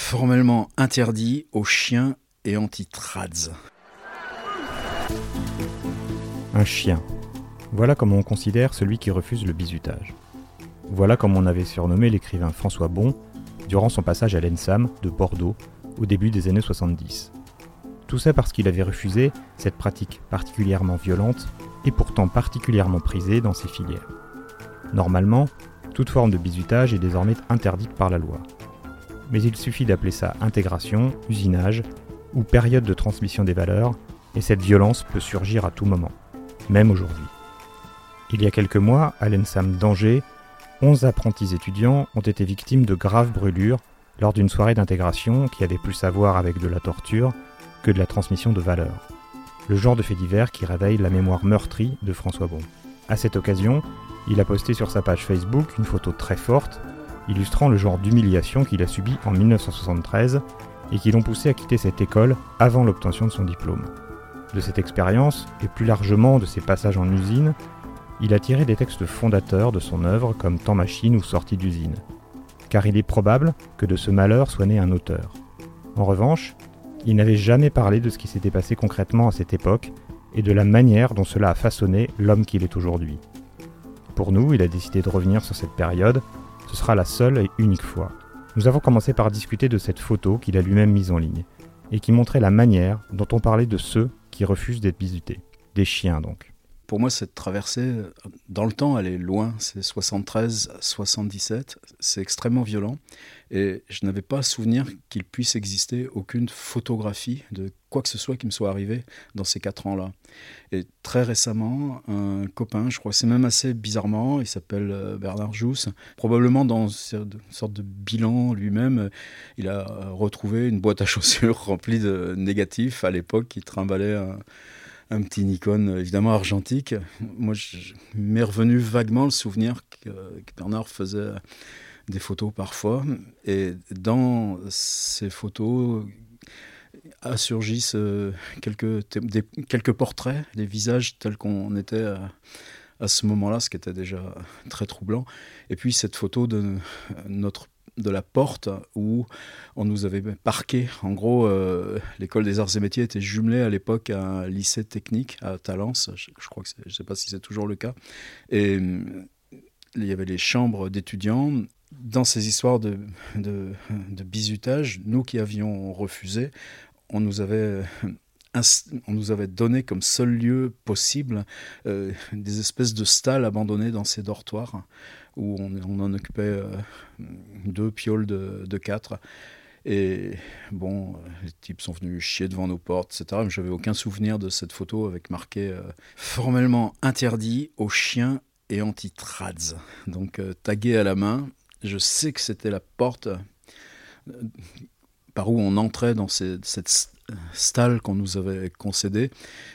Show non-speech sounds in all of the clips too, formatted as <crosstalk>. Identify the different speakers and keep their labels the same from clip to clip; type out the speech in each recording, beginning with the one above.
Speaker 1: Formellement interdit aux chiens et anti-trads.
Speaker 2: Un chien. Voilà comment on considère celui qui refuse le bizutage. Voilà comme on avait surnommé l'écrivain François Bon durant son passage à l'ENSAM de Bordeaux au début des années 70. Tout ça parce qu'il avait refusé cette pratique particulièrement violente et pourtant particulièrement prisée dans ses filières. Normalement, toute forme de bizutage est désormais interdite par la loi. Mais il suffit d'appeler ça intégration, usinage ou période de transmission des valeurs, et cette violence peut surgir à tout moment, même aujourd'hui. Il y a quelques mois, à l'ENSAM d'Angers, 11 apprentis étudiants ont été victimes de graves brûlures lors d'une soirée d'intégration qui avait plus à voir avec de la torture que de la transmission de valeurs. Le genre de fait divers qui réveille la mémoire meurtrie de François Bon. À cette occasion, il a posté sur sa page Facebook une photo très forte illustrant le genre d'humiliation qu'il a subi en 1973 et qui l'ont poussé à quitter cette école avant l'obtention de son diplôme. De cette expérience, et plus largement de ses passages en usine, il a tiré des textes fondateurs de son œuvre comme Temps machine ou Sortie d'usine. Car il est probable que de ce malheur soit né un auteur. En revanche, il n'avait jamais parlé de ce qui s'était passé concrètement à cette époque et de la manière dont cela a façonné l'homme qu'il est aujourd'hui. Pour nous, il a décidé de revenir sur cette période, ce sera la seule et unique fois. Nous avons commencé par discuter de cette photo qu'il a lui-même mise en ligne, et qui montrait la manière dont on parlait de ceux qui refusent d'être bisutés. Des chiens donc.
Speaker 1: Pour moi, cette traversée, dans le temps, elle est loin. C'est 73, 77. C'est extrêmement violent. Et je n'avais pas souvenir qu'il puisse exister aucune photographie de quoi que ce soit qui me soit arrivé dans ces quatre ans-là. Et très récemment, un copain, je crois c'est même assez bizarrement, il s'appelle euh, Bernard Jousse, probablement dans une sorte de bilan lui-même, il a retrouvé une boîte à chaussures <laughs> remplie de négatifs à l'époque qui trimballait un un petit Nikon évidemment argentique. Moi, je m'est revenu vaguement le souvenir que, Bernard faisait des photos parfois. Et dans ces photos surgissent quelques, quelques portraits, des visages tels qu'on était à, à ce moment-là, ce qui était déjà très troublant. Et puis cette photo de notre de la porte où on nous avait parqué. En gros, euh, l'école des arts et métiers était jumelée à l'époque à un lycée technique à Talence. Je, crois que je ne sais pas si c'est toujours le cas. Et il y avait les chambres d'étudiants. Dans ces histoires de, de, bizutage, nous qui avions refusé, on nous avait on nous avait donné comme seul lieu possible euh, des espèces de stalles abandonnées dans ces dortoirs où on, en occupait euh, deux pioles de, quatre. Et bon, les types sont venus chier devant nos portes, etc. Mais j'avais aucun souvenir de cette photo avec marqué euh, formellement interdit aux chiens et anti-trads. Donc tagué à la main. Je sais que c'était la porte par où on entrait dans cette stalle qu'on nous avait concédée.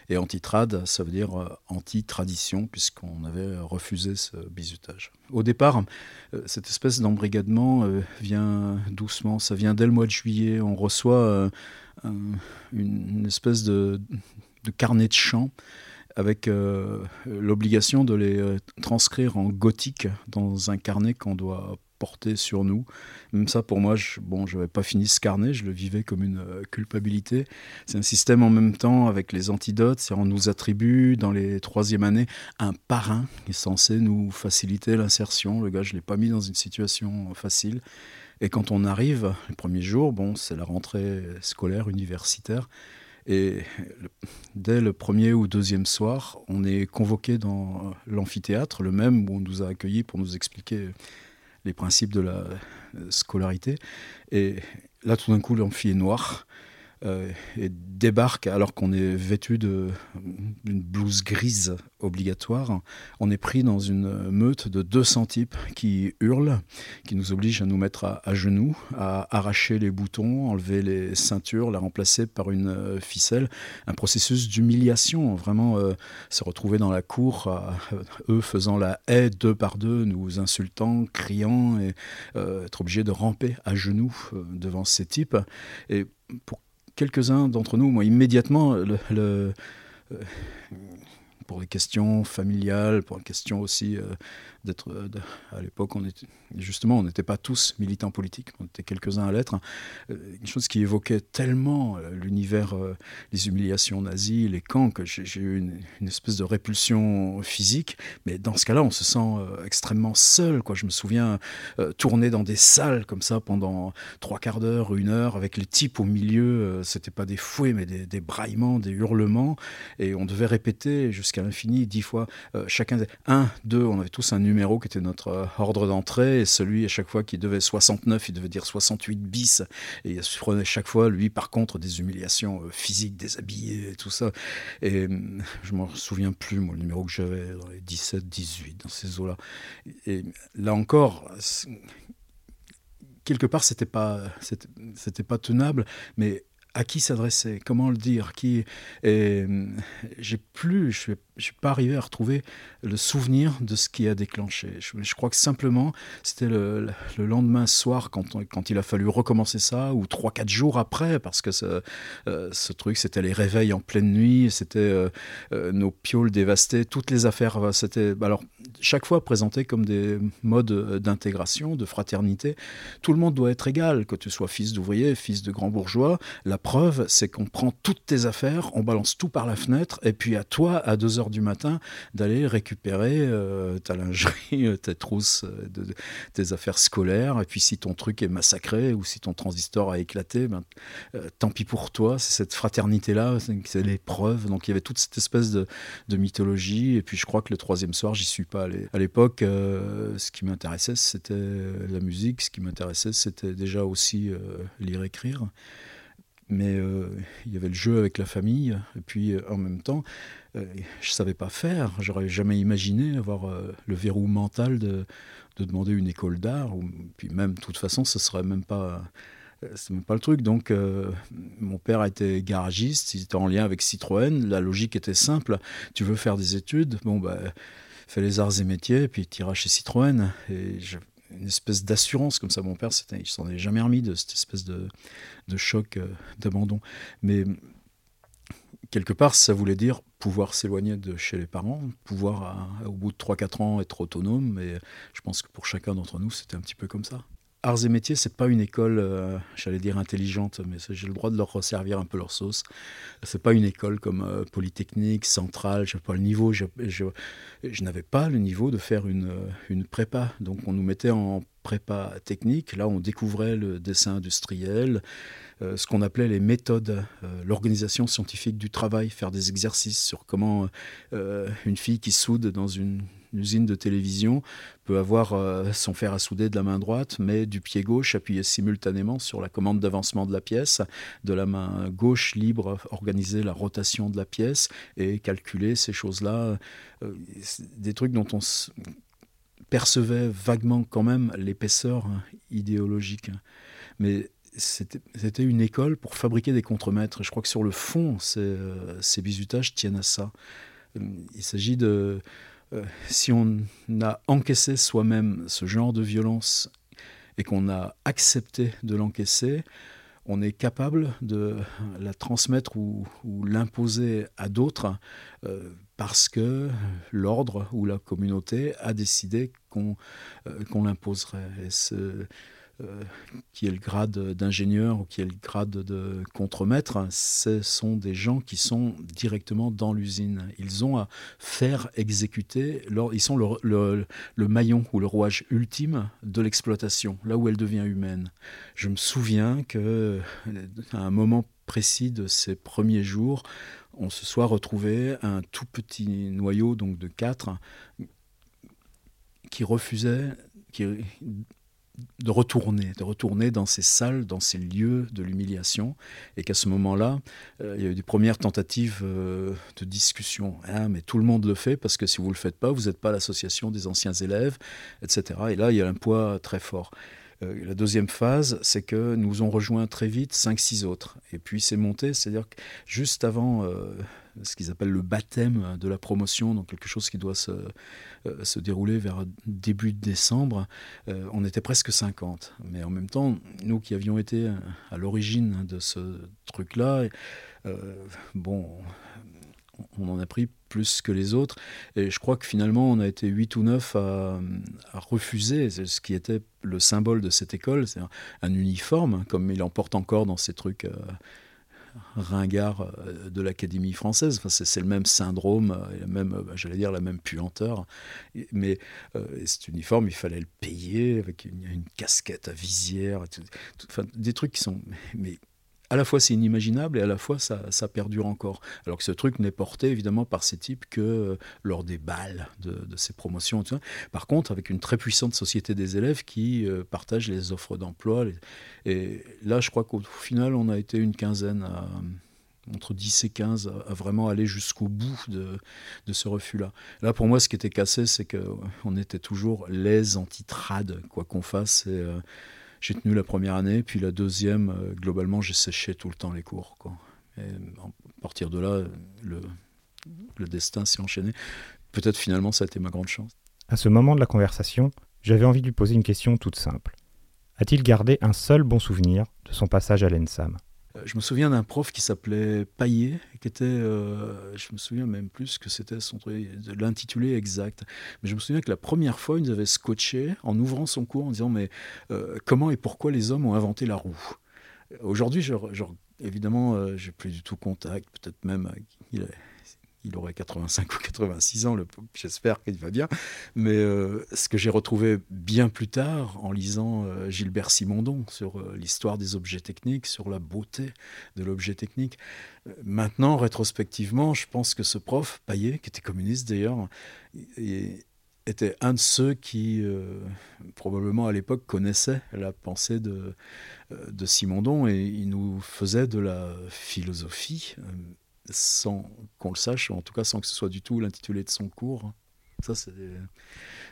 Speaker 1: Et anti-trad, ça veut dire euh, anti-tradition, puisqu'on avait refusé ce bizutage. Au départ, euh, cette espèce d'embrigadement euh, vient doucement, ça vient dès le mois de juillet. On reçoit une espèce de, carnet de chant avec l'obligation de les transcrire en gothique dans un carnet qu'on doit porté sur nous. Même ça, pour moi, je, bon, je n'avais pas fini ce carnet, je le vivais comme une euh, culpabilité. C'est un système en même temps avec les antidotes, c'est on nous attribue dans les troisième années un parrain qui est censé nous faciliter l'insertion. Le gars, je ne l'ai pas mis dans une situation facile. Et quand on arrive, les premiers jours, bon, c'est la rentrée scolaire, universitaire. Et dès le premier ou deuxième soir, on est convoqué dans l'amphithéâtre, le même où on nous a accueillis pour nous expliquer les principes de la scolarité. Et là, tout d'un coup, l'amphi est noir. Euh, et débarque alors qu'on est vêtu d'une blouse grise obligatoire. On est pris dans une meute de 200 types qui hurlent, qui nous obligent à nous mettre à, genoux, à arracher les boutons, enlever les ceintures, la remplacer par une euh, ficelle. Un processus d'humiliation, vraiment euh, se retrouver dans la cour, eux faisant la haie deux par deux, nous insultant, criant, et être obligé de ramper à genoux devant ces types. Et pour quelques-uns d'entre nous, moi, immédiatement, le, euh, pour les questions familiales, pour les questions aussi euh, d'être. Euh, à l'époque, on était justement, on n'était pas tous militants politiques, on était quelques-uns à l'être. Euh, une chose qui évoquait tellement l'univers, les humiliations nazies, les camps, que j'ai eu une, espèce de répulsion physique. Mais dans ce cas-là, on se sent extrêmement seul. Quoi. Je me souviens tourner dans des salles comme ça pendant trois quarts d'heure, une heure, avec les types au milieu. C'était pas des fouets, mais des, des braillements, des hurlements, et on devait répéter jusqu'à l'infini, dix fois. Euh, chacun, un, deux, on avait tous un numéro qui était notre euh, ordre d'entrée, et celui à chaque fois qui devait 69, il devait dire 68 bis, et il se prenait chaque fois, lui, par contre, des humiliations euh, physiques, déshabillé, et tout ça. Et je m'en souviens plus, moi, le numéro que j'avais dans les 17, 18, dans ces eaux-là. Et là encore, quelque part, c'était pas, c'était pas tenable, mais à qui s'adresser, comment le dire, qui j'ai plus, je ne suis pas arrivé à retrouver le souvenir de ce qui a déclenché. Je, crois que simplement c'était le, lendemain soir quand, il a fallu recommencer ça ou trois quatre jours après parce que ce, euh, truc c'était les réveils en pleine nuit, c'était euh, euh, nos pioles dévastées, toutes les affaires. C'était alors chaque fois présenté comme des modes d'intégration, de fraternité. Tout le monde doit être égal, que tu sois fils d'ouvrier, fils de grand bourgeois. Preuve, c'est qu'on prend toutes tes affaires, on balance tout par la fenêtre, et puis à toi, à 2 heures du matin, d'aller récupérer euh, ta lingerie, euh, tes trousses, euh, tes affaires scolaires. Et puis si ton truc est massacré ou si ton transistor a éclaté, ben, tant pis pour toi. C'est cette fraternité-là, c'est l'épreuve. Donc il y avait toute cette espèce de, de, mythologie. Et puis je crois que le troisième soir, j'y suis pas allé. À l'époque, ce qui m'intéressait, c'était la musique. Ce qui m'intéressait, c'était déjà aussi lire-écrire mais euh, il y avait le jeu avec la famille, et puis euh, en même temps, euh, je ne savais pas faire, j'aurais jamais imaginé avoir le verrou mental de, de demander une école d'art, ou puis même, de toute façon, ce serait même pas... Même pas le truc. Donc, mon père était garagiste, il était en lien avec Citroën. La logique était simple. Tu veux faire des études, bon, bah, fais les arts et métiers, puis tu iras chez Citroën. Et je, une espèce d'assurance comme ça. Mon père, il s'en est jamais remis de cette espèce de, de choc euh, d'abandon. Mais quelque part, ça voulait dire pouvoir s'éloigner de chez les parents, pouvoir, au bout de 3-4 ans, être autonome. Et je pense que pour chacun d'entre nous, c'était un petit peu comme ça. Arts et métiers, c'est pas une école, euh, j'allais dire intelligente, mais j'ai le droit de leur resservir un peu leur sauce. C'est pas une école comme euh, Polytechnique, Centrale, je pas le niveau, je, n'avais pas le niveau de faire une, euh, une prépa. Donc on nous mettait en prépa technique, là on découvrait le dessin industriel, ce qu'on appelait les méthodes, l'organisation scientifique du travail, faire des exercices sur comment une fille qui soude dans une usine de télévision peut avoir euh, son fer à souder de la main droite, mais du pied gauche appuyé simultanément sur la commande d'avancement de la pièce, de la main gauche libre organiser la rotation de la pièce et calculer ces choses-là, euh, des trucs dont on percevait vaguement quand même l'épaisseur hein, idéologique. Mais c'était une école pour fabriquer des contremaîtres. Je crois que sur le fond, ces, euh, bizutages tiennent à ça. Il s'agit de, euh, si on a encaissé soi-même ce genre de violence et qu'on a accepté de l'encaisser, on est capable de la transmettre ou, l'imposer à d'autres euh, parce que l'ordre ou la communauté a décidé qu'on euh, l'imposerait. Euh, qui est le grade d'ingénieur ou qui est le grade de contremaître, ce sont des gens qui sont directement dans l'usine. Ils ont à faire exécuter, ils sont le, maillon ou le rouage ultime de l'exploitation, là où elle devient humaine. Je me souviens que à un moment précis de ces premiers jours, on se soit retrouvé un tout petit noyau donc de quatre qui refusait, qui de retourner, de retourner dans ces salles, dans ces lieux de l'humiliation, et qu'à ce moment-là, euh, il y a eu des premières tentatives euh, de discussion. Ah, mais tout le monde le fait parce que si vous ne le faites pas, vous n'êtes pas l'association des anciens élèves, etc. Et là, il y a un poids très fort. Euh, la deuxième phase, c'est que nous ont rejoint très vite 5-6 autres. Et puis c'est monté, c'est-à-dire que juste avant euh, ce qu'ils appellent le baptême de la promotion, donc quelque chose qui doit se, euh, se dérouler vers début décembre, on était presque 50. Mais en même temps, nous qui avions été à l'origine de ce truc-là, bon, on en a pris plus que les autres. Et je crois que finalement, on a été 8 ou 9 à, refuser ce qui était le symbole de cette école, c'est un, uniforme, comme il en porte encore dans ces trucs euh, ringards euh, de l'Académie française. Enfin, c'est le même syndrome, euh, même, j'allais dire, la même puanteur. Mais cet uniforme, il fallait le payer avec une, casquette à visière, des trucs qui sont... Mais, à la fois c'est inimaginable et à la fois ça, perdure encore. Alors que ce truc n'est porté évidemment par ces types que euh, lors des balles de, ces promotions. Par contre, avec une très puissante société des élèves qui euh, partagent les offres d'emploi. Et là, je crois qu'au final, on a été une quinzaine entre 10 et 15 à, vraiment aller jusqu'au bout de, ce refus-là. Là, pour moi, ce qui était cassé, c'est qu'on était toujours les antitrades, quoi qu'on fasse. Euh, j'ai tenu la première année, puis la deuxième, euh, globalement, j'ai séché tout le temps les cours. Quoi. Et à partir de là, le, le destin s'est enchaîné. Peut-être finalement, ça a été ma grande chance.
Speaker 2: À ce moment de la conversation, j'avais envie de lui poser une question toute simple. A-t-il gardé un seul bon souvenir de son passage à l'ENSAM?
Speaker 1: Je me souviens d'un prof qui s'appelait Paillet, qui était, euh, je me souviens même plus que c'était son l'intitulé exact. Mais je me souviens que la première fois, il nous avait scotché en ouvrant son cours en disant mais euh, comment et pourquoi les hommes ont inventé la roue? Aujourd'hui, je, je, évidemment, j'ai plus du tout contact, peut-être même il aurait 85 ou 86 ans, j'espère qu'il va bien. Mais euh, ce que j'ai retrouvé bien plus tard en lisant euh, Gilbert Simondon sur euh, l'histoire des objets techniques, sur la beauté de l'objet technique. maintenant, rétrospectivement, je pense que ce prof, Payet, qui était communiste d'ailleurs, était un de ceux qui, probablement à l'époque, connaissait la pensée de, de Simondon et il nous faisait de la philosophie sans qu'on le sache, en tout cas sans que ce soit du tout l'intitulé de son cours. Ça, c'est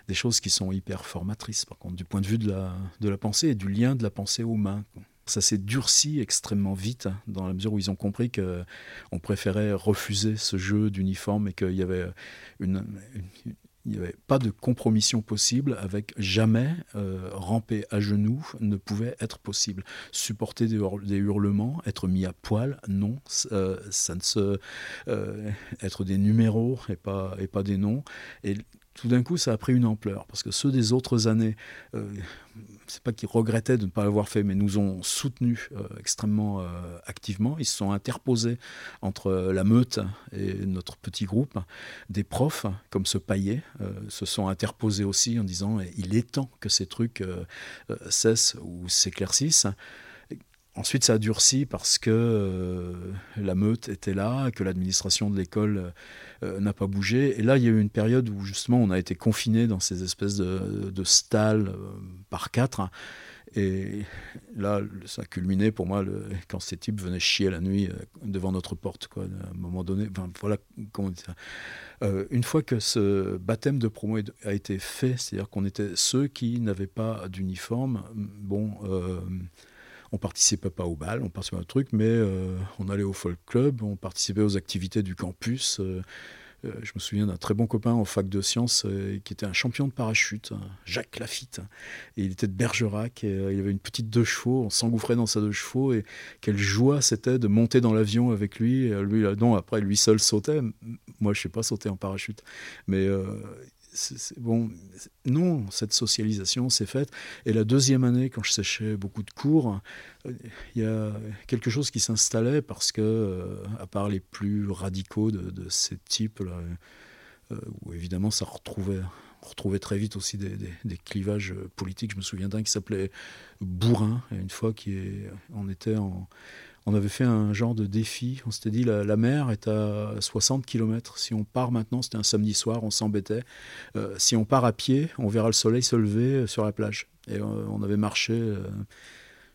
Speaker 1: des, choses qui sont hyper formatrices, par contre, du point de vue de la, de la pensée et du lien de la pensée aux mains. Ça s'est durci extrêmement vite, dans la mesure où ils ont compris qu'on préférait refuser ce jeu d'uniforme et qu'il y avait une, il n'y avait pas de compromission possible avec jamais euh, ramper à genoux ne pouvait être possible. Supporter des, hurlements, être mis à poil, non, euh, ça ne se euh, être des numéros et pas et pas des noms. Tout d'un coup, ça a pris une ampleur parce que ceux des autres années, euh, c'est pas qu'ils regrettaient de ne pas l'avoir fait, mais nous ont soutenus euh, extrêmement euh, activement. Ils se sont interposés entre la meute et notre petit groupe. Des profs, comme ce paillet, se sont interposés aussi en disant il est temps que ces trucs cessent ou s'éclaircissent. Ensuite, ça a durci parce que euh, la meute était là, que l'administration de l'école euh, n'a pas bougé. Et là, il y a eu une période où justement on a été confiné dans ces espèces de, stalles euh, par quatre. Et là, ça a culminé pour moi quand ces types venaient chier la nuit devant notre porte. Quoi, à un moment donné, voilà comment on dit ça. une fois que ce baptême de promo a été fait, c'est-à-dire qu'on était ceux qui n'avaient pas d'uniforme, bon on participait pas au bal, on participait à un truc, mais euh, on allait au folk club, on participait aux activités du campus. Euh, euh, je me souviens d'un très bon copain en fac de sciences qui était un champion de parachute, Jacques Lafitte. Et il était de Bergerac et il avait une petite deux chevaux. On s'engouffrait dans sa deux chevaux et quelle joie c'était de monter dans l'avion avec lui. lui non, après, lui seul sautait. Moi, je sais pas sauter en parachute. Mais bon, non, cette socialisation s'est faite. Et la deuxième année, quand je séchais beaucoup de cours, il y a quelque chose qui s'installait parce que, euh, à part les plus radicaux de, ces types-là, euh, où évidemment ça retrouvait, retrouvait très vite aussi des, clivages politiques. Je me souviens d'un qui s'appelait Bourrin, une fois qui est, on était en, on avait fait un genre de défi. On s'était dit, la, mer est à 60 km. Si on part maintenant, c'était un samedi soir, on s'embêtait. Euh, si on part à pied, on verra le soleil se lever euh, sur la plage. Et euh, on avait marché,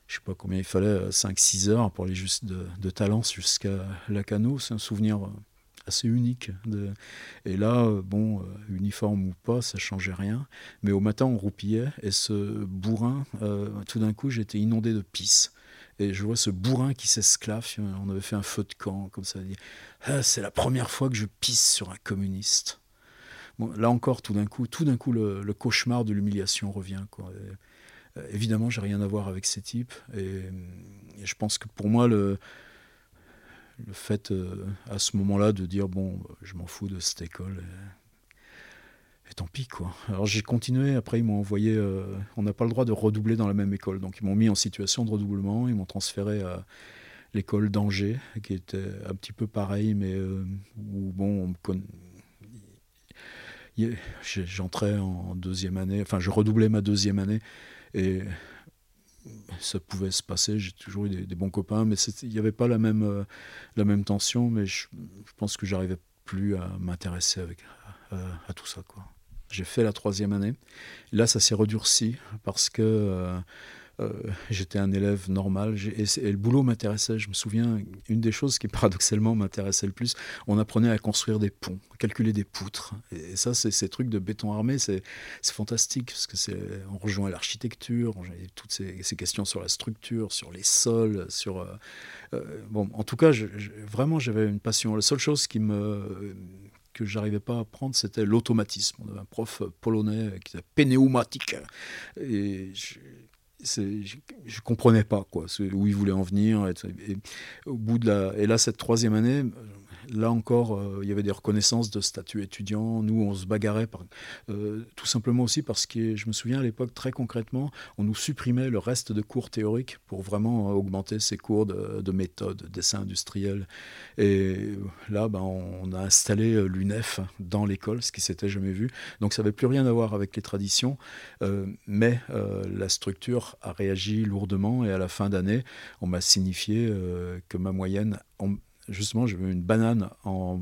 Speaker 1: je sais pas combien il fallait, 5-6 heures pour aller juste de, Talence jusqu'à Lacano. C'est un souvenir assez unique. Et là, bon, uniforme ou pas, ça changeait rien. Mais au matin, on roupillait et ce bourrin, tout d'un coup, j'étais inondé de pisse. Et je vois ce bourrin qui s'esclave. On avait fait un feu de camp, comme ça. Ah, c'est la première fois que je pisse sur un communiste. Là encore, tout d'un coup, tout d'un coup, le, cauchemar de l'humiliation revient. Quoi. Euh, évidemment, j'ai rien à voir avec ces types. Et, je pense que pour moi, le, le fait euh, à ce moment-là de dire bon, je m'en fous de cette école. Et tant pis, quoi. Alors j'ai continué, après ils m'ont envoyé, euh, on n'a pas le droit de redoubler dans la même école, donc ils m'ont mis en situation de redoublement, ils m'ont transféré à l'école d'Angers, qui était un petit peu pareil, mais euh, où, bon, J'entrais en deuxième année, enfin je redoublais ma deuxième année, et ça pouvait se passer, j'ai toujours eu des, bons copains, mais il n'y avait pas la même, euh, la même tension, mais je, pense que j'arrivais plus à m'intéresser à tout ça. Quoi. J'ai fait la troisième année. Là, ça s'est redurci parce que euh, euh, j'étais un élève normal et, le boulot m'intéressait. Je me souviens, une des choses qui <laughs> paradoxalement m'intéressait le plus, on apprenait à construire des ponts, calculer des poutres. Et, ça, c'est ces trucs de béton armé, c'est fantastique parce que c'est on rejoint l'architecture, toutes ces, questions sur la structure, sur les sols, sur euh, bon, en tout cas, vraiment, j'avais une passion. La seule chose qui me que j'arrivais pas à apprendre, c'était l'automatisme. On avait un prof polonais qui s'appelait Pneumatique. Et je, je, comprenais pas quoi, où il voulait en venir. Au bout de la, et là, cette troisième année, Là encore, euh, il y avait des reconnaissances de statut étudiant. Nous, on se bagarrait euh, tout simplement aussi parce que je me souviens à l'époque, très concrètement, on nous supprimait le reste de cours théoriques pour vraiment augmenter ces cours de, de méthode, dessin industriel. Et là, ben, on a installé euh, l'UNEF dans l'école, ce qui s'était jamais vu. Donc ça n'avait plus rien à voir avec les traditions, mais la structure a réagi lourdement et à la fin d'année, on m'a signifié que ma moyenne justement, j'avais une banane en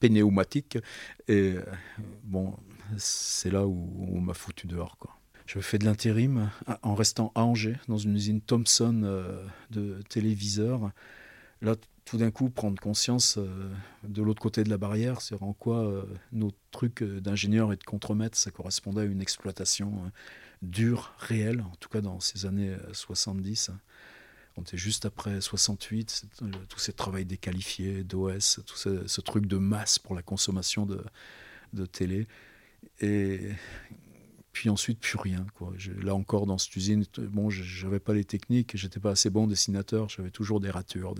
Speaker 1: pneumatique. Et bon, c'est là où on m'a foutu dehors. J'avais fait de l'intérim en restant à Angers, dans une usine Thomson euh, de téléviseurs. Là, tout d'un coup, prendre conscience euh, de l'autre côté de la barrière, c'est en quoi euh, nos trucs d'ingénieur et de contremaître, ça correspondait à une exploitation dure, réelle, en tout cas dans ces années 70. On était juste après 68, tout ce travail déqualifié, d'OS, tout ce, truc de masse pour la consommation de, télé. Et puis ensuite, plus rien. Là encore, dans cette usine, bon, j'avais pas les techniques, j'étais pas assez bon dessinateur, j'avais toujours des ratures.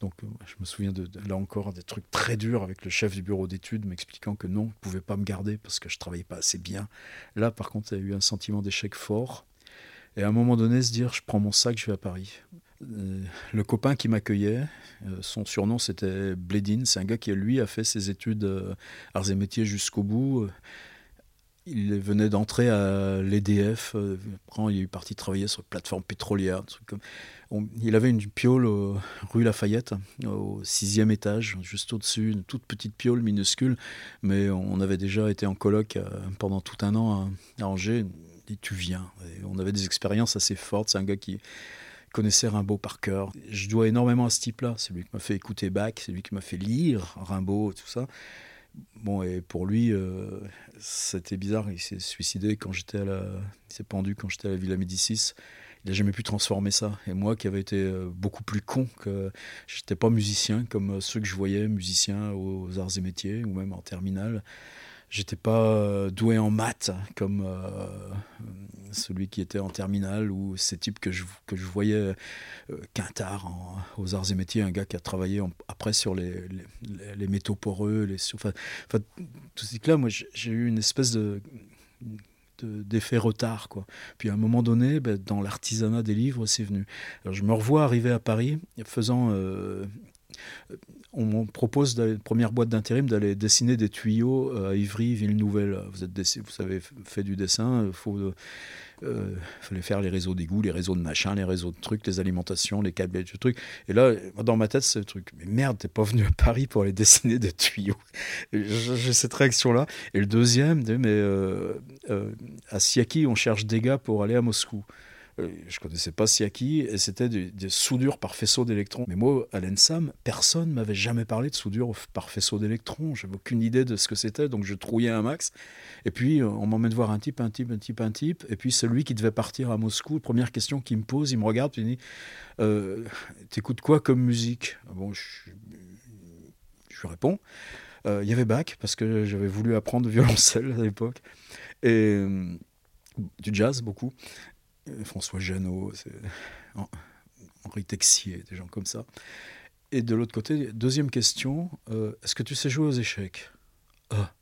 Speaker 1: Donc, je me souviens de, là encore des trucs très durs avec le chef du bureau d'études m'expliquant que non, il ne pouvait pas me garder parce que je travaillais pas assez bien. Là, par contre, il y a eu un sentiment d'échec fort. Et à un moment donné, se dire, je prends mon sac, je vais à Paris. Euh, le copain qui m'accueillait, euh, son surnom c'était Bledin, c'est un gars qui lui a fait ses études euh, arts et métiers jusqu'au bout. Il venait d'entrer à l'EDF, il est parti travailler sur une plateforme pétrolière. Il avait une piole rue Lafayette, au sixième étage, juste au-dessus, une toute petite piole minuscule, mais on avait déjà été en colloque pendant tout un an à Angers, tu viens. on avait des expériences assez fortes. C'est un gars qui connaissait Rimbaud par cœur. Je dois énormément à ce type-là. C'est lui qui m'a fait écouter Bach, c'est lui qui m'a fait lire Rimbaud, tout ça. Bon, et pour lui, euh, c'était bizarre. Il s'est suicidé quand j'étais à la. Il s'est pendu quand j'étais à la Villa Médicis. Il n'a jamais pu transformer ça. Et moi, qui avais été euh, beaucoup plus con, que j'étais pas musicien comme ceux que je voyais, musiciens aux arts et métiers ou même en terminale, J'étais pas euh, doué en maths comme euh, celui qui était en terminale ou ces types que je, que je voyais euh, Quintard aux arts et métiers, un gars qui a travaillé après sur les, les, métaux poreux, les, enfin, tout ce là moi j'ai eu une espèce de d'effet retard. Quoi. Puis à un moment donné, ben, dans l'artisanat des livres, c'est venu. Alors, je me revois arriver à Paris, faisant on me propose, la première boîte d'intérim, d'aller dessiner des tuyaux euh, à Ivry, Ville Nouvelle. Vous, êtes vous avez fait du dessin, il faut, euh, fallait faire les réseaux d'égouts, les réseaux de machin, les réseaux de trucs, les alimentations, les câbles, du truc. Et là, dans ma tête, c'est le truc. Mais merde, t'es pas venu à Paris pour aller <laughs> dessiner des tuyaux. J'ai cette réaction-là. Et le deuxième, mais euh, euh, à Siaki, on cherche des gars pour aller à Moscou. Euh, je connaissais pas Siaki, et c'était des, soudures par faisceau d'électrons. Mais moi, à l'ENSAM, personne m'avait jamais parlé de soudure par faisceau d'électrons. J'avais aucune idée de ce que c'était, donc je trouillais un max. Et puis, euh, on m'emmène voir un type, un type, un type, un type. Et puis, celui qui devait partir à Moscou, première question qu'il me pose, il me regarde, il dit euh, T'écoutes quoi comme musique? Bon, je, lui réponds. Il y avait Bach, parce que j'avais voulu apprendre le violoncelle à l'époque. Et du jazz beaucoup. François Janot, Henri Texier, des gens comme ça. Et de l'autre côté, deuxième question, euh, est-ce que tu sais jouer aux échecs? Ah.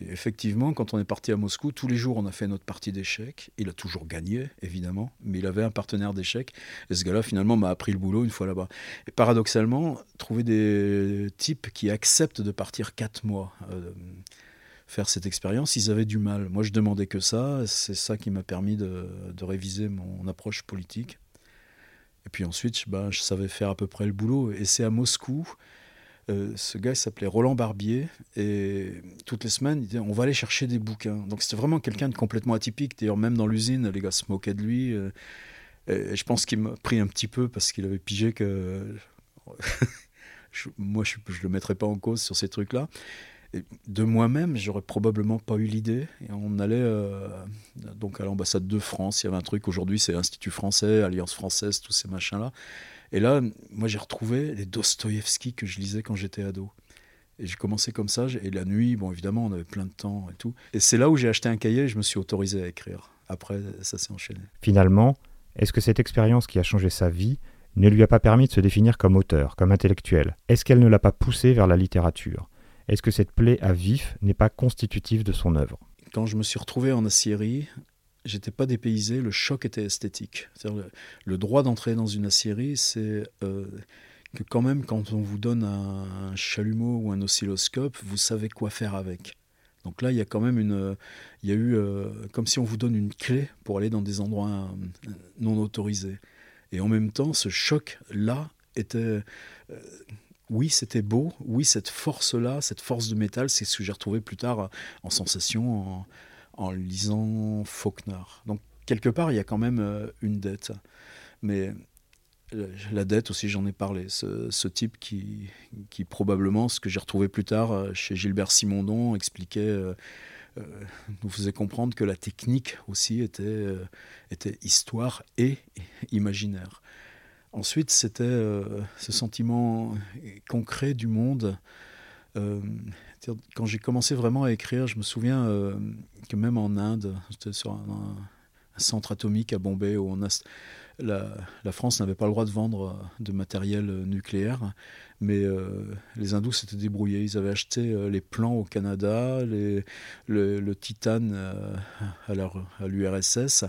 Speaker 1: Effectivement, quand on est parti à Moscou, tous les jours on a fait notre partie d'échecs. Il a toujours gagné, évidemment, mais il avait un partenaire d'échecs. Et ce gars-là, finalement, m'a appris le boulot une fois là-bas. Et paradoxalement, trouver des types qui acceptent de partir quatre mois. Euh, faire cette expérience, ils avaient du mal. Moi, je demandais que ça. C'est ça qui m'a permis de, réviser mon approche politique. Et puis ensuite, ben, je savais faire à peu près le boulot. Et c'est à Moscou. Euh, ce gars s'appelait Roland Barbier et toutes les semaines il disait on va aller chercher des bouquins donc c'était vraiment quelqu'un de complètement atypique d'ailleurs même dans l'usine les gars se moquaient de lui euh, et je pense qu'il m'a pris un petit peu parce qu'il avait pigé que <laughs> moi je ne le mettrais pas en cause sur ces trucs là de moi-même, j'aurais probablement pas eu l'idée. Et on allait euh, donc à l'ambassade de France. Il y avait un truc aujourd'hui, c'est l'Institut français, Alliance française, tous ces machins-là. Et là, moi, j'ai retrouvé les Dostoïevski que je lisais quand j'étais ado. Et j'ai commencé comme ça. Et la nuit, bon, évidemment, on avait plein de temps et tout. Et c'est là où j'ai acheté un cahier et je me suis autorisé à écrire. Après, ça s'est enchaîné.
Speaker 2: Finalement, est-ce que cette expérience qui a changé sa vie ne lui a pas permis de se définir comme auteur, comme intellectuel? Est-ce qu'elle ne l'a pas poussé vers la littérature? Est-ce que cette plaie à vif n'est pas constitutive de son œuvre?
Speaker 1: Quand je me suis retrouvé en aciérie, j'étais pas dépaysé, le choc était esthétique. Le, le, droit d'entrer dans une aciérie, c'est euh, que quand même, quand on vous donne un, chalumeau ou un oscilloscope, vous savez quoi faire avec. Donc là, il y a quand même une, il y a eu euh, comme si on vous donne une clé pour aller dans des endroits euh, non autorisés. Et en même temps, ce choc-là était oui, c'était beau. Oui, cette force-là, cette force de métal, c'est ce que j'ai retrouvé plus tard euh, en sensation en, lisant Faulkner. Donc, quelque part, il y a quand même euh, une dette. Mais euh, la dette aussi, j'en ai parlé. Ce, type qui, qui, probablement, ce que j'ai retrouvé plus tard chez Gilbert Simondon, expliquait, nous faisait comprendre que la technique aussi était, était histoire et imaginaire. Ensuite, c'était euh, ce sentiment concret du monde. Euh, quand j'ai commencé vraiment à écrire, je me souviens euh, que même en Inde, j'étais sur un, centre atomique à Bombay où la, France n'avait pas le droit de vendre de matériel nucléaire, mais les hindous s'étaient débrouillés. Ils avaient acheté les plans au Canada, les, le, titane à l'URSS,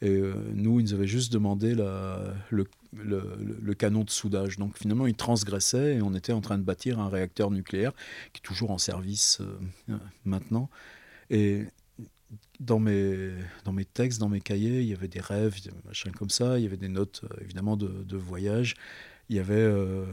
Speaker 1: et nous, ils nous avaient juste demandé la, le le, canon de soudage. Donc finalement, il transgressait et on était en train de bâtir un réacteur nucléaire qui est toujours en service euh, maintenant. Et dans mes, dans mes textes, dans mes cahiers, il y avait des rêves, des machins comme ça, il y avait des notes euh, évidemment de, voyage, il y avait... Euh,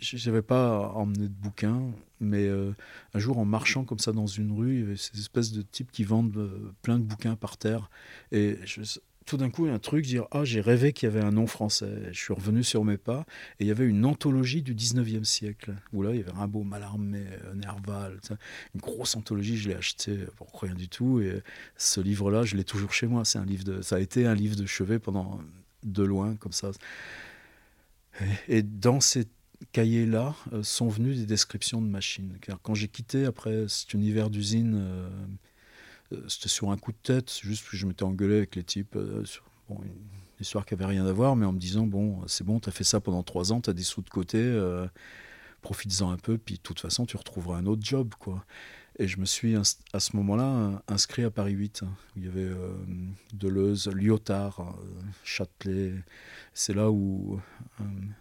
Speaker 1: je n'avais pas emmené de bouquins, mais un jour en marchant comme ça dans une rue, il y avait ces espèces de types qui vendent plein de bouquins par terre. Et je, tout d'un coup, un truc, dire Ah, j'ai rêvé qu'il y avait un nom français. Je suis revenu sur mes pas et il y avait une anthologie du 19e siècle où là, il y avait Rimbaud, Mallarmé, Nerval, une grosse anthologie. Je l'ai acheté pour rien du tout. Et ce livre-là, je l'ai toujours chez moi. C'est un livre de, ça a été un livre de chevet pendant de loin, comme ça. Et dans ces cahiers-là euh, sont venues des descriptions de machines. Car quand j'ai quitté après cet univers d'usine, euh, euh, c'était sur un coup de tête, juste que je m'étais engueulé avec les types. Euh, une histoire qui avait rien à voir, mais en me disant bon, c'est bon, tu as fait ça pendant trois ans, tu as des sous de côté, euh, profites-en un peu, puis de toute façon, tu retrouveras un autre job. quoi. Et je me suis à ce moment-là inscrit à Paris 8, où il y avait euh, Deleuze, Lyotard, euh, Châtelet. C'est là où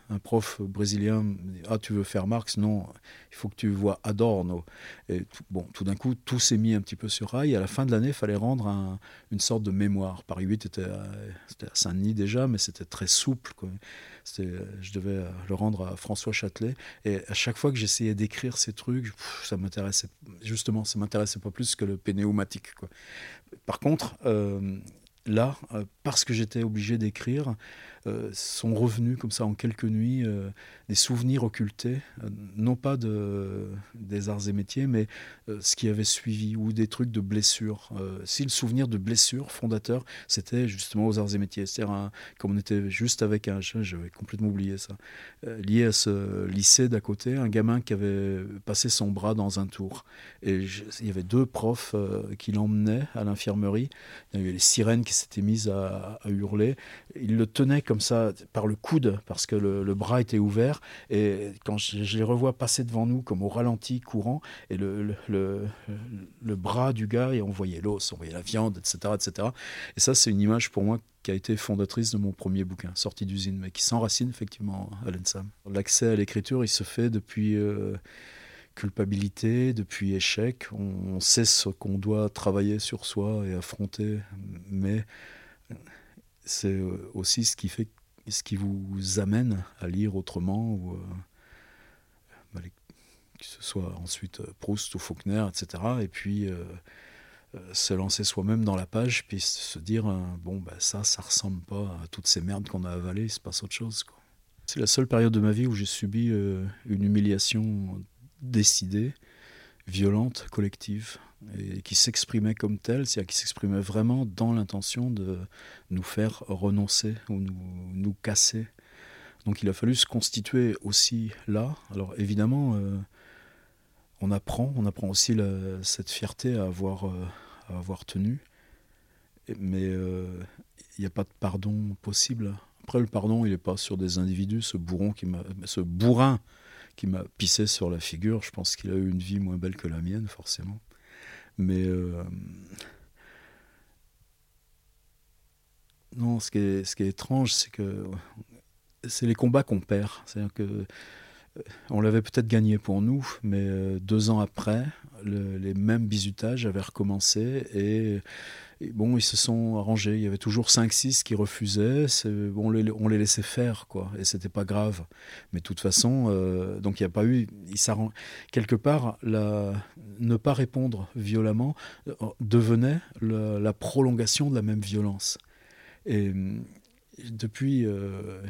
Speaker 1: un, prof brésilien me dit Ah, tu veux faire Marx? Non, il faut que tu vois Adorno. Et tout, bon, tout d'un coup, tout s'est mis un petit peu sur rail. à la fin de l'année, il fallait rendre une sorte de mémoire. Paris 8 était à, à Saint-Denis déjà, mais c'était très souple. Je devais le rendre à François Châtelet. Et à chaque fois que j'essayais d'écrire ces trucs, ça m'intéressait. Justement, ça m'intéressait pas plus que le pénéumatique. Quoi. Par contre, euh, là, euh, parce que j'étais obligé d'écrire, euh, sont revenus comme ça en quelques nuits euh, des souvenirs occultés, euh, non pas de, des arts et métiers, mais ce qui avait suivi, ou des trucs de blessures. si le souvenir de blessures fondateur, c'était justement aux arts et métiers, c'est-à-dire comme on était juste avec un, j'avais complètement oublié ça, lié à ce lycée d'à côté, un gamin qui avait passé son bras dans un tour. Et il y avait deux profs qui l'emmenaient à l'infirmerie, il y avait les sirènes qui s'étaient mises à, hurler, il le tenait ça par le coude parce que le, bras était ouvert. Et quand je, les revois passer devant nous comme au ralenti courant, et le, le, le bras du gars, et on voyait l'os, on voyait la viande, etc. etc. Et ça, c'est une image pour moi qui a été fondatrice de mon premier bouquin, sorti d'usine, mais qui s'enracine effectivement à l'ENSAM. L'accès à l'écriture, il se fait depuis... Euh, culpabilité, depuis échec. On, sait ce qu'on doit travailler sur soi et affronter, mais c'est euh, aussi ce qui fait ce qui vous amène à lire autrement ou euh, bah, que ce soit ensuite euh, Proust ou Faulkner, etc. Et puis se lancer soi-même dans la page, puis se dire bon bah ça, ça ressemble pas à toutes ces merdes qu'on a avalées, il se passe autre chose. C'est la seule période de ma vie où j'ai subi une humiliation décidée, violente, collective et qui s'exprimait comme tel, c'est-à-dire qui s'exprimait vraiment dans l'intention de nous faire renoncer ou nous, nous, casser. Donc il a fallu se constituer aussi là. Alors évidemment, euh, on apprend, on apprend aussi cette fierté à avoir, euh, à avoir tenu, mais euh, il n'y a pas de pardon possible. Après le pardon, il n'est pas sur des individus, ce qui ce bourrin qui m'a pissé sur la figure, je pense qu'il a eu une vie moins belle que la mienne, forcément. Mais euh, non, ce qui est, ce qui est étrange, c'est que c'est les combats qu'on perd. C'est-à-dire que euh, on l'avait peut-être gagné pour nous, mais euh, deux ans après, les mêmes bizutages avaient recommencé et bon, ils se sont arrangés. Il y avait toujours 5-6 qui refusaient. Bon, on, les, on, les, laissait faire, quoi. Et c'était pas grave. Mais de toute façon, euh, donc il n'y a pas eu. Il Quelque part, la, ne pas répondre violemment euh, devenait la, prolongation de la même violence. Et depuis. Euh,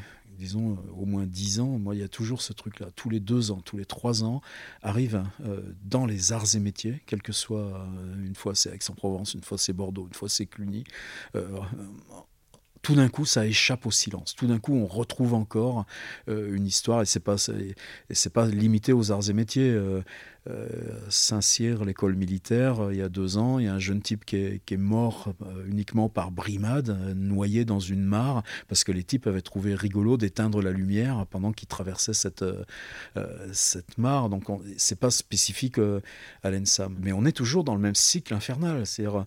Speaker 1: disons, au moins dix ans, moi, il y a toujours ce truc-là. Tous les deux ans, tous les trois ans, arrive euh, dans les arts et métiers, quel que soit, euh, une fois c'est Aix-en-Provence, une fois c'est Bordeaux, une fois c'est Cluny, euh, tout d'un coup, ça échappe au silence. Tout d'un coup, on retrouve encore euh, une histoire, et c'est pas, c'est pas limité aux arts et métiers. Euh, euh, Saint-Cyr, l'école militaire, il y a deux ans, il y a un jeune type qui est, qui est mort uniquement par brimade, noyé dans une mare, parce que les types avaient trouvé rigolo d'éteindre la lumière pendant qu'ils traversaient cette, cette mare. Donc, c'est pas spécifique à l'ENSAM. Mais on est toujours dans le même cycle infernal. C'est-à-dire,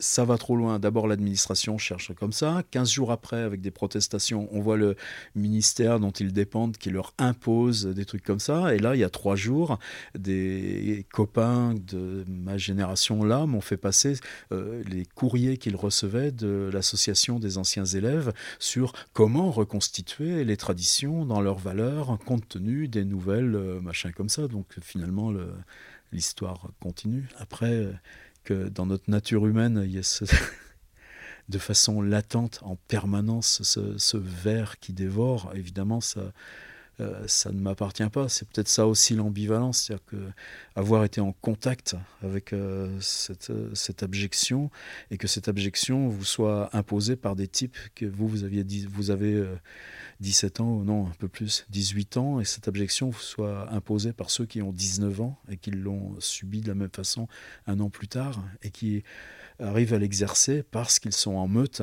Speaker 1: ça va trop loin. D'abord, l'administration cherche comme ça. 15 jours après, avec des protestations, on voit le ministère dont ils dépendent qui leur impose des trucs comme ça. Et là, il y a trois jours, des copains de ma génération-là m'ont fait passer euh, les courriers qu'ils recevaient de l'association des anciens élèves sur comment reconstituer les traditions dans leurs valeurs compte tenu des nouvelles euh, machins comme ça. Donc finalement, l'histoire continue. Après que dans notre nature humaine, il y a <laughs> de façon latente, en permanence, ce, ce verre qui dévore. Évidemment, ça, euh, ça ne m'appartient pas. C'est peut-être ça aussi l'ambivalence, c'est-à-dire que avoir été en contact avec euh, cette, cette, abjection et que cette abjection vous soit imposée par des types que vous, vous aviez vous avez 17 euh, ans, non, un peu plus, 18 ans, et cette abjection vous soit imposée par ceux qui ont 19 ans et qui l'ont subi de la même façon un an plus tard et qui arrivent à l'exercer parce qu'ils sont en meute.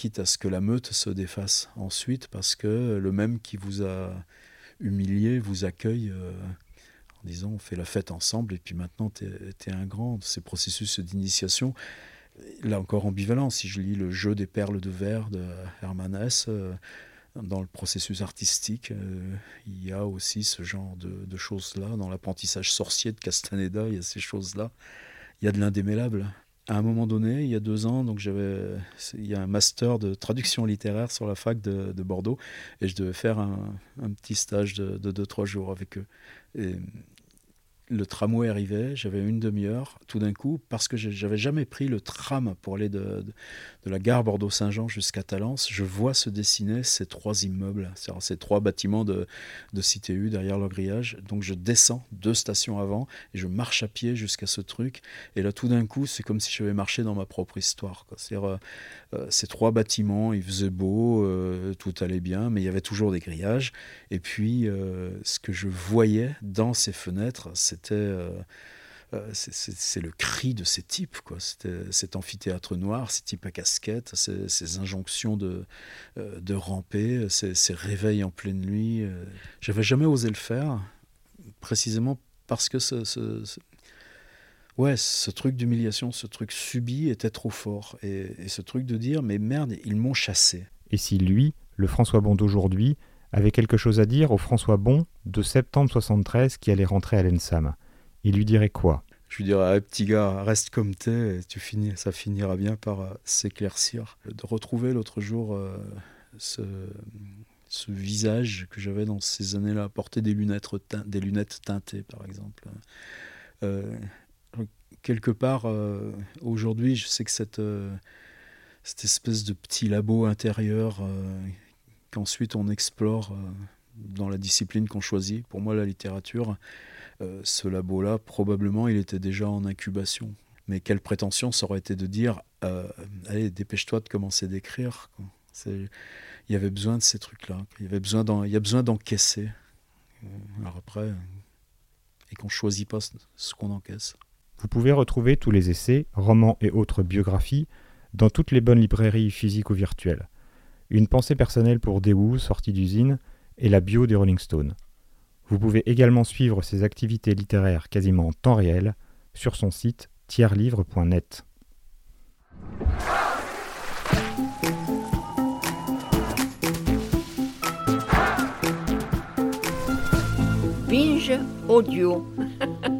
Speaker 1: Quitte à ce que la meute se défasse ensuite, parce que le même qui vous a humilié vous accueille euh, en disant on fait la fête ensemble et puis maintenant tu es, un grand. Ces processus d'initiation, là encore ambivalent. Si je lis Le jeu des perles de verre de Hermann Hesse, euh, dans le processus artistique, euh, il y a aussi ce genre de, choses-là. Dans l'apprentissage sorcier de Castaneda, il y a ces choses-là. Il y a de l'indémêlable. À un moment donné, il y a deux ans, donc j'avais, il y a un master de traduction littéraire sur la fac de, Bordeaux, et je devais faire un, petit stage de, de deux trois jours avec eux. Le tramway arrivait, j'avais une demi-heure, tout d'un coup, parce que j'avais jamais pris le tram pour aller de, de, la gare Bordeaux-Saint-Jean jusqu'à Talence, je vois se dessiner ces trois immeubles, ces trois bâtiments de, de Cité U derrière le grillage. Donc je descends deux stations avant et je marche à pied jusqu'à ce truc. Et là, tout d'un coup, c'est comme si j'avais marché dans ma propre histoire. Euh, euh, ces trois bâtiments, il faisait beau, euh, tout allait bien, mais il y avait toujours des grillages. Et puis, ce que je voyais dans ces fenêtres, euh, euh, c'est le cri de ces types, quoi. cet amphithéâtre noir, ces types à casquette, ces, injonctions de, euh, de ramper, ces, réveils en pleine nuit. J'avais jamais osé le faire, précisément parce que ce, ouais, ce truc d'humiliation, ce truc subi était trop fort. Et, et, ce truc de dire, mais merde, ils m'ont chassé.
Speaker 2: Et si lui, le François Bon d'aujourd'hui, avait quelque chose à dire au François Bon de septembre 73 qui allait rentrer à l'ENSAM. Il lui dirait quoi?
Speaker 1: Je lui dirais, ah, petit gars, reste comme t'es, et tu finis, ça finira bien par euh, s'éclaircir. De retrouver l'autre jour euh, ce, ce, visage que j'avais dans ces années-là, porter des lunettes, des lunettes teintées, par exemple. Euh, quelque part, aujourd'hui, je sais que cette, cette espèce de petit labo intérieur qu'ensuite on explore euh, dans la discipline qu'on choisit. Pour moi, la littérature, euh, ce labo-là, probablement, il était déjà en incubation. Mais quelle prétention ça aurait été de dire euh, Allez, dépêche-toi de commencer d'écrire. Il y avait besoin de ces trucs-là. Il y avait besoin il y a besoin d'encaisser. Alors après, et qu'on choisit pas ce qu'on encaisse.
Speaker 2: Vous pouvez retrouver tous les essais, romans et autres biographies dans toutes les bonnes librairies physiques ou virtuelles. Une pensée personnelle pour Daewoo, sortie d'usine, et la bio des Rolling Stones. Vous pouvez également suivre ses activités littéraires quasiment en temps réel sur son site tierlivre.net.
Speaker 3: Binge audio. <laughs>